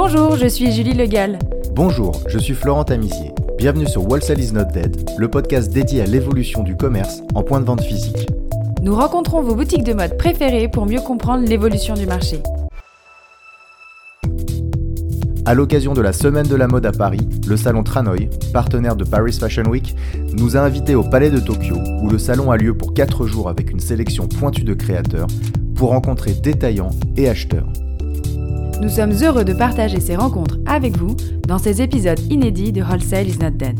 Bonjour, je suis Julie Legal. Bonjour, je suis Florent Tamizier. Bienvenue sur Wholesale is not dead, le podcast dédié à l'évolution du commerce en point de vente physique. Nous rencontrons vos boutiques de mode préférées pour mieux comprendre l'évolution du marché. À l'occasion de la Semaine de la mode à Paris, le salon Tranoï, partenaire de Paris Fashion Week, nous a invités au Palais de Tokyo, où le salon a lieu pour 4 jours avec une sélection pointue de créateurs, pour rencontrer détaillants et acheteurs. Nous sommes heureux de partager ces rencontres avec vous dans ces épisodes inédits de Wholesale is not dead.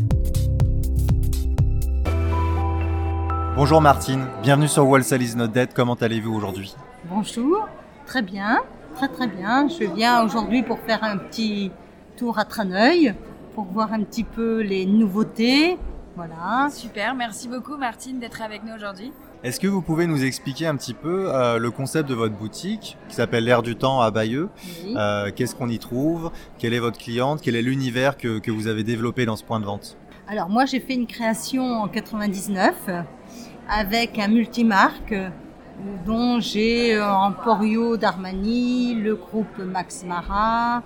Bonjour Martine, bienvenue sur Wholesale is not dead, comment allez-vous aujourd'hui? Bonjour, très bien, très très bien. Je viens aujourd'hui pour faire un petit tour à Traneuil, pour voir un petit peu les nouveautés. Voilà. Super, merci beaucoup Martine d'être avec nous aujourd'hui. Est-ce que vous pouvez nous expliquer un petit peu euh, le concept de votre boutique qui s'appelle L'air du temps à Bayeux Oui. Euh, Qu'est-ce qu'on y trouve Quelle est votre cliente Quel est l'univers que, que vous avez développé dans ce point de vente? Alors moi j'ai fait une création en 99 avec un multimarque dont j'ai euh, Emporio d'Armani, le groupe Max Mara,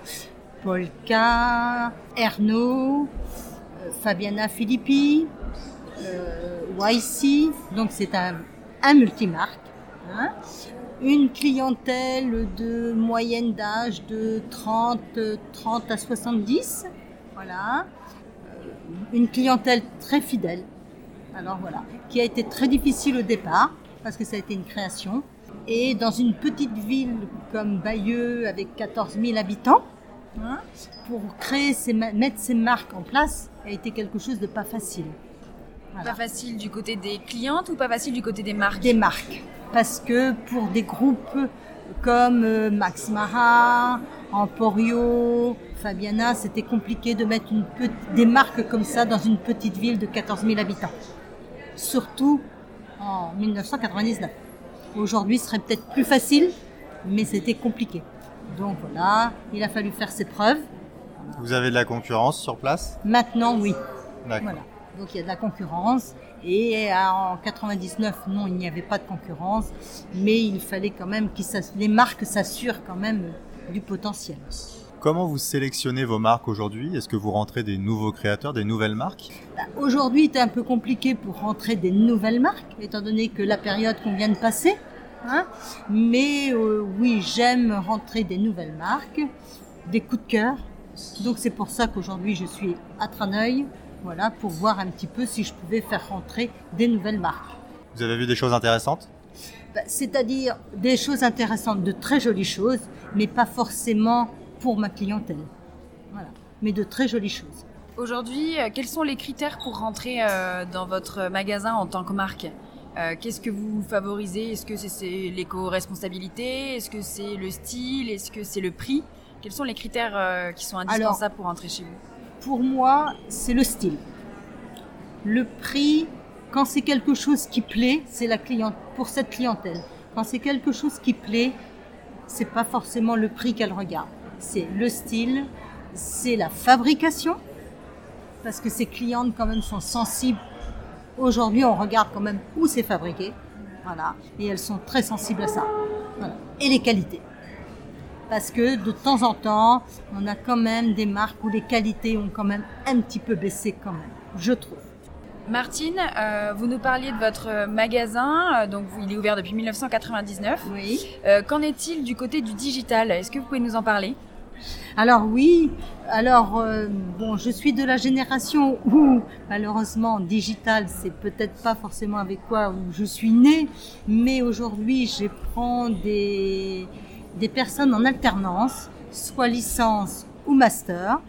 Polka, Ernaud, Fabiana Filippi, euh, YC, donc c'est un, un multimarque. hein. Une clientèle de moyenne d'âge de 30, euh, 30 à 70, voilà. Euh, Une clientèle très fidèle, alors voilà, qui a été très difficile au départ, parce que ça a été une création. Et dans une petite ville comme Bayeux, avec 14 000 habitants, hein, pour créer, ma- mettre ses marques en place, a été quelque chose de pas facile. Voilà. Pas facile du côté des clientes ou pas facile du côté des marques Des marques. Parce que pour des groupes comme euh, Max Mara, Emporio, Fabiana, c'était compliqué de mettre une des marques comme ça dans une petite ville de 14 000 habitants. Surtout en 1999. Aujourd'hui, ce serait peut-être plus facile, mais c'était compliqué. Donc voilà, il a fallu faire ses preuves. Vous avez de la concurrence sur place? Maintenant, oui. D'accord. Voilà. Donc il y a de la concurrence. Et euh, en 99, non, il n'y avait pas de concurrence, mais il fallait quand même que les marques s'assurent quand même du potentiel. Comment vous sélectionnez vos marques aujourd'hui? Est-ce que vous rentrez des nouveaux créateurs, des nouvelles marques? Bah, Aujourd'hui, c'est un peu compliqué pour rentrer des nouvelles marques, étant donné que la période qu'on vient de passer. hein. Mais euh, oui, j'aime rentrer des nouvelles marques, des coups de cœur. Donc c'est pour ça qu'aujourd'hui je suis à Traneuil, voilà, pour voir un petit peu si je pouvais faire rentrer des nouvelles marques. Vous avez vu des choses intéressantes? Bah, C'est-à-dire des choses intéressantes, de très jolies choses, mais pas forcément pour ma clientèle. Voilà, mais de très jolies choses. Aujourd'hui, euh, quels sont les critères pour rentrer euh, dans votre magasin en tant que marque? Euh, Qu'est-ce que vous favorisez? Est-ce que c'est- l'éco-responsabilité? Est-ce que c'est le style? Est-ce que c'est le prix? Quels sont les critères qui sont indispensables pour rentrer chez vous? Pour moi, c'est le style. Le prix, quand c'est quelque chose qui plaît, c'est la cliente pour cette clientèle. Quand c'est quelque chose qui plaît, c'est pas forcément le prix qu'elle regarde. C'est le style, c'est la fabrication, parce que ces clientes quand même sont sensibles. Aujourd'hui, on regarde quand même où c'est fabriqué, voilà, et elles sont très sensibles à ça. Et les qualités parce que de temps en temps, on a quand même des marques où les qualités ont quand même un petit peu baissé quand même, je trouve. Martine, euh, vous nous parliez de votre magasin, euh, donc il est ouvert depuis 1999. Oui. Euh, Qu'en est-il du côté du digital? Est-ce que vous pouvez nous en parler? Alors oui, alors euh, bon, je suis de la génération où malheureusement digital, c'est peut-être pas forcément avec quoi je suis née, mais aujourd'hui, je prends des des personnes en alternance, soit licence ou master,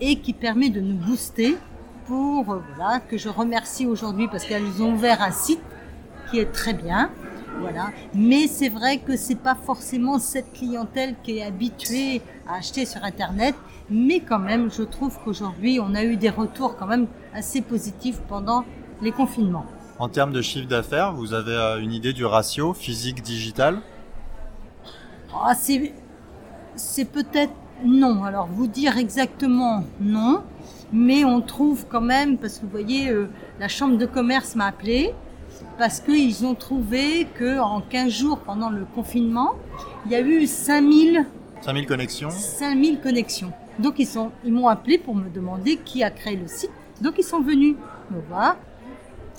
et qui permet de nous booster pour euh, voilà que je remercie aujourd'hui parce qu'elles ont ouvert un site qui est très bien. Voilà. Mais c'est vrai que c'est pas forcément cette clientèle qui est habituée à acheter sur Internet. Mais quand même, je trouve qu'aujourd'hui, on a eu des retours quand même assez positifs pendant les confinements. En termes de chiffre d'affaires, vous avez euh, une idée du ratio physique-digital? Ah, c'est, c'est peut-être non. Alors, vous dire exactement non, mais on trouve quand même, parce que vous voyez, euh, la chambre de commerce m'a appelé, parce qu'ils ont trouvé que en 15 jours pendant le confinement, il y a eu 5000 5000 connexions 5000 connexions. Donc ils sont, ils m'ont appelé pour me demander qui a créé le site. Donc ils sont venus me voir.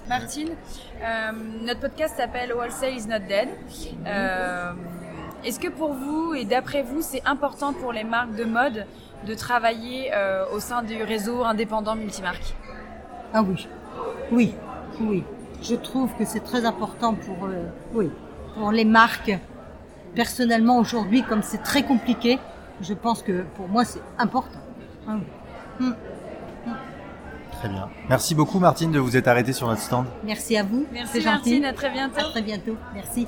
Martine, euh, notre podcast s'appelle Wholesale is not dead. Euh, Est-ce que pour vous et d'après vous, c'est important pour les marques de mode de travailler euh, au sein du réseau indépendant multimarque? Ah oui, oui, oui. Je trouve que c'est très important pour, euh, oui, pour les marques. Personnellement, aujourd'hui, comme c'est très compliqué, je pense que pour moi, c'est important. Ah oui. Mm. Très bien. Merci beaucoup Martine de vous être arrêtée sur notre stand. Merci à vous. Merci. Martine, à très bientôt. À très bientôt. Merci.